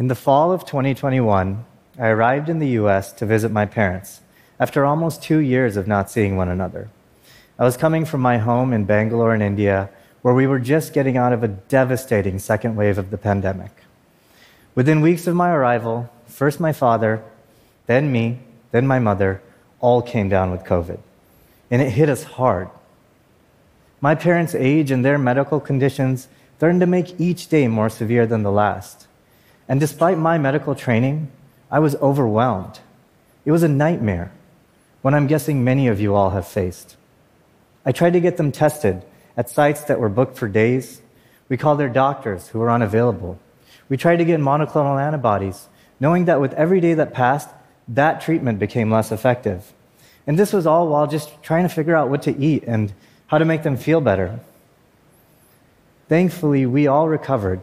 In the fall of 2021, I arrived in the US to visit my parents after almost two years of not seeing one another. I was coming from my home in Bangalore in India, where we were just getting out of a devastating second wave of the pandemic. Within weeks of my arrival, first my father, then me, then my mother, all came down with COVID. And it hit us hard. My parents' age and their medical conditions threatened to make each day more severe than the last. And despite my medical training, I was overwhelmed. It was a nightmare, one I'm guessing many of you all have faced. I tried to get them tested at sites that were booked for days. We called their doctors who were unavailable. We tried to get monoclonal antibodies, knowing that with every day that passed, that treatment became less effective. And this was all while just trying to figure out what to eat and how to make them feel better. Thankfully, we all recovered,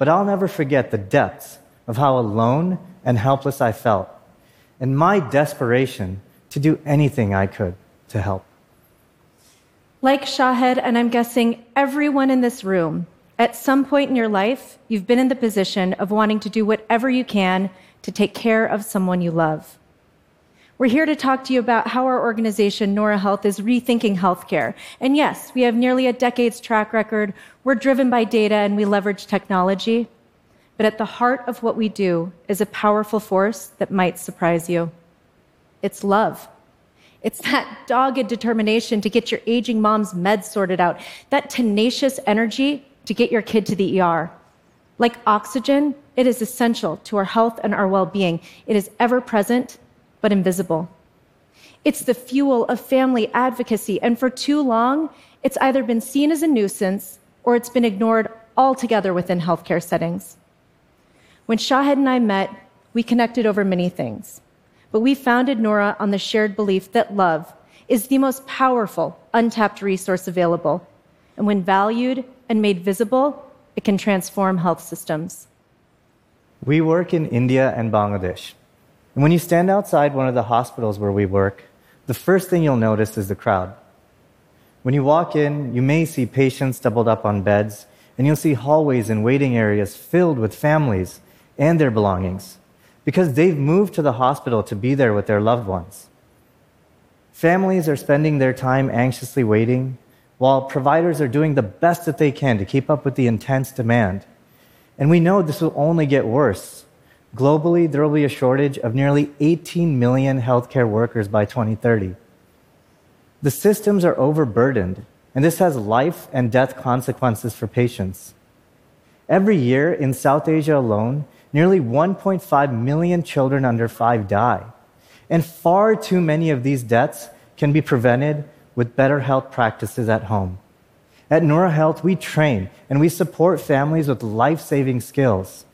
but I'll never forget the depths of how alone and helpless I felt, and my desperation to do anything I could to help. Like Shahed, and I'm guessing everyone in this room, at some point in your life, you've been in the position of wanting to do whatever you can to take care of someone you love. We're here to talk to you about how our organization, Noora Health, is rethinking healthcare. And yes, we have nearly a decade's track record. We're driven by data and we leverage technology. But at the heart of what we do is a powerful force that might surprise you. It's love. It's that dogged determination to get your aging mom's meds sorted out, that tenacious energy to get your kid to the ER. Like oxygen, it is essential to our health and our well being. It is ever present, but invisible. It's the fuel of family advocacy, and for too long, it's either been seen as a nuisance or it's been ignored altogether within healthcare settings. When Shahed and I met, we connected over many things. But we founded Noora on the shared belief that love is the most powerful, untapped resource available. And when valued and made visible, it can transform health systems. We work in India and Bangladesh. And when you stand outside one of the hospitals where we work, the first thing you'll notice is the crowd. When you walk in, you may see patients doubled up on beds, and you'll see hallways and waiting areas filled with families and their belongings because they've moved to the hospital to be there with their loved ones. Families are spending their time anxiously waiting, while providers are doing the best that they can to keep up with the intense demand. And we know this will only get worse. Globally, there will be a shortage of nearly 18 million healthcare workers by 2030. The systems are overburdened, and this has life and death consequences for patients. Every year in South Asia alone, nearly 1.5 million children under five die. And far too many of these deaths can be prevented with better health practices at home. At Noora Health, we train and we support families with life saving skills.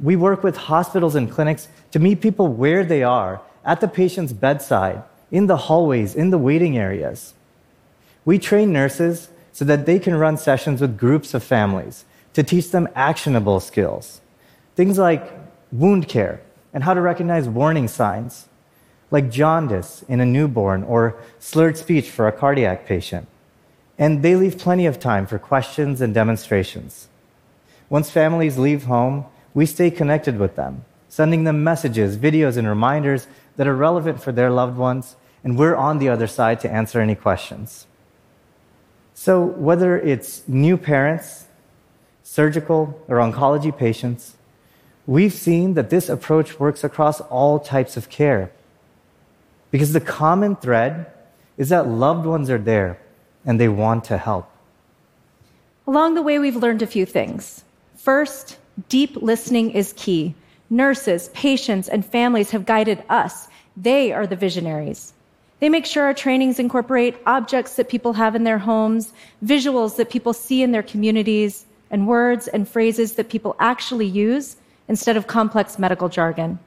We work with hospitals and clinics to meet people where they are, at the patient's bedside, in the hallways, in the waiting areas. We train nurses so that they can run sessions with groups of families to teach them actionable skills. Things like wound care and how to recognize warning signs, like jaundice in a newborn or slurred speech for a cardiac patient. And they leave plenty of time for questions and demonstrations. Once families leave home, we stay connected with them, sending them messages, videos, and reminders that are relevant for their loved ones, and we're on the other side to answer any questions. So, whether it's new parents, surgical, or oncology patients, we've seen that this approach works across all types of care. Because the common thread is that loved ones are there and they want to help. Along the way, we've learned a few things. First, deep listening is key. Nurses, patients, and families have guided us. They are the visionaries. They make sure our trainings incorporate objects that people have in their homes, visuals that people see in their communities, and words and phrases that people actually use instead of complex medical jargon.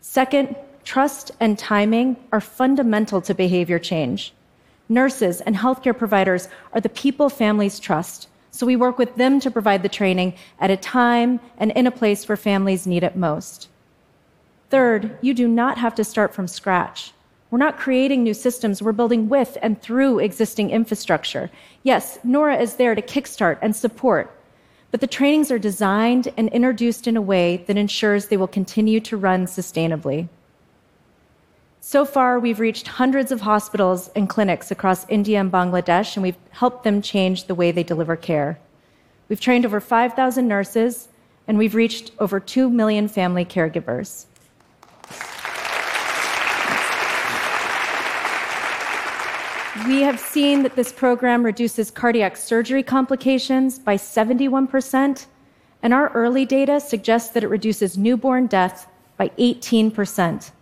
Second, trust and timing are fundamental to behavior change. Nurses and healthcare providers are the people families trust, so we work with them to provide the training at a time and in a place where families need it most. Third, you do not have to start from scratch. We're not creating new systems, we're building with and through existing infrastructure. Yes, Noora is there to kickstart and support, but the trainings are designed and introduced in a way that ensures they will continue to run sustainably. So far, we've reached hundreds of hospitals and clinics across India and Bangladesh, and we've helped them change the way they deliver care. We've trained over 5,000 nurses, and we've reached over 2 million family caregivers. We have seen that this program reduces cardiac surgery complications by 71%, and our early data suggests that it reduces newborn death by 18%.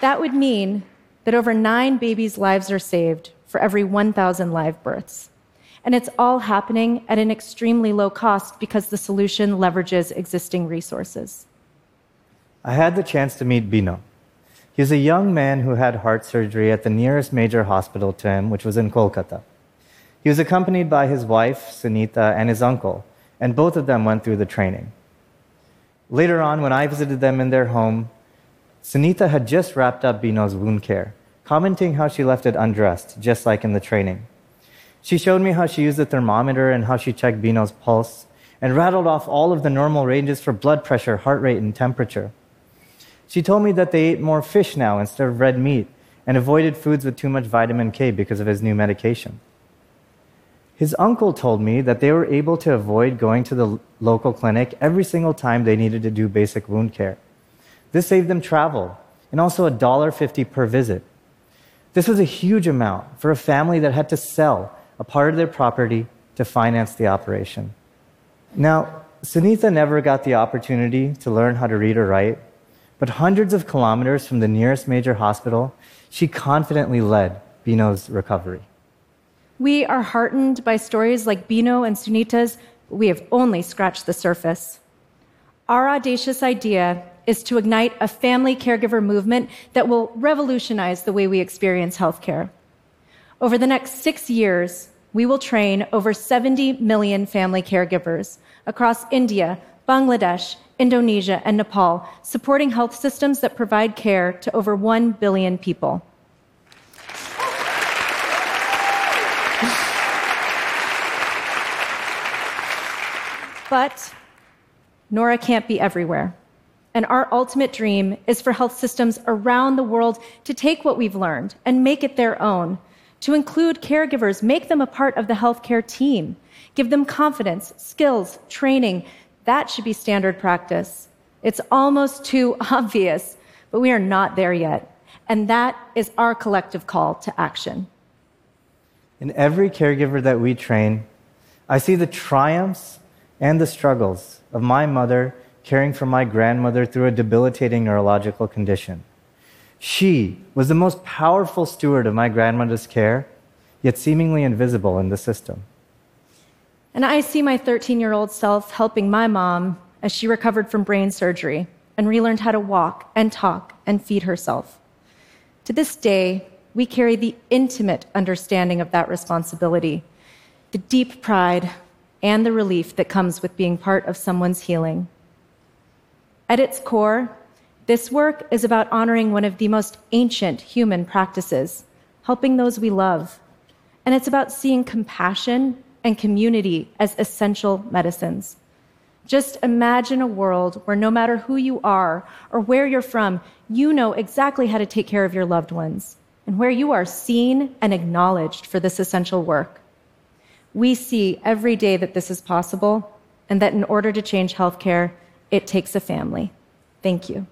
That would mean that over nine babies' lives are saved for every 1,000 live births. And it's all happening at an extremely low cost because the solution leverages existing resources. I had the chance to meet Bino. He was a young man who had heart surgery at the nearest major hospital to him, which was in Kolkata. He was accompanied by his wife, Sunita, and his uncle, and both of them went through the training. Later on, when I visited them in their home, Sunita had just wrapped up Bino's wound care, commenting how she left it undressed, just like in the training. She showed me how she used the thermometer and how she checked Bino's pulse, and rattled off all of the normal ranges for blood pressure, heart rate, and temperature. She told me that they ate more fish now instead of red meat and avoided foods with too much vitamin K because of his new medication. His uncle told me that they were able to avoid going to the local clinic every single time they needed to do basic wound care. This saved them travel and also $1.50 per visit. This was a huge amount for a family that had to sell a part of their property to finance the operation. Now, Sunita never got the opportunity to learn how to read or write, but hundreds of kilometers from the nearest major hospital, she confidently led Bino's recovery. We are heartened by stories like Bino and Sunita's, but we have only scratched the surface. Our audacious idea is to ignite a family caregiver movement that will revolutionize the way we experience healthcare. Over the next six years, we will train over 70 million family caregivers across India, Bangladesh, Indonesia, and Nepal, supporting health systems that provide care to over 1 billion people. But Noora can't be everywhere. And our ultimate dream is for health systems around the world to take what we've learned and make it their own, to include caregivers, make them a part of the healthcare team, give them confidence, skills, training, that should be standard practice. It's almost too obvious, but we are not there yet. And that is our collective call to action. In every caregiver that we train, I see the triumphs and the struggles of my mother caring for my grandmother through a debilitating neurological condition. She was the most powerful steward of my grandmother's care, yet seemingly invisible in the system. And I see my 13 year old self helping my mom as she recovered from brain surgery and relearned how to walk and talk and feed herself. To this day, we carry the intimate understanding of that responsibility, the deep pride, and the relief that comes with being part of someone's healing. At its core, this work is about honoring one of the most ancient human practices, helping those we love. And it's about seeing compassion and community as essential medicines. Just imagine a world where no matter who you are or where you're from, you know exactly how to take care of your loved ones and where you are seen and acknowledged for this essential work. We see every day that this is possible and that in order to change healthcare, it takes a family. Thank you.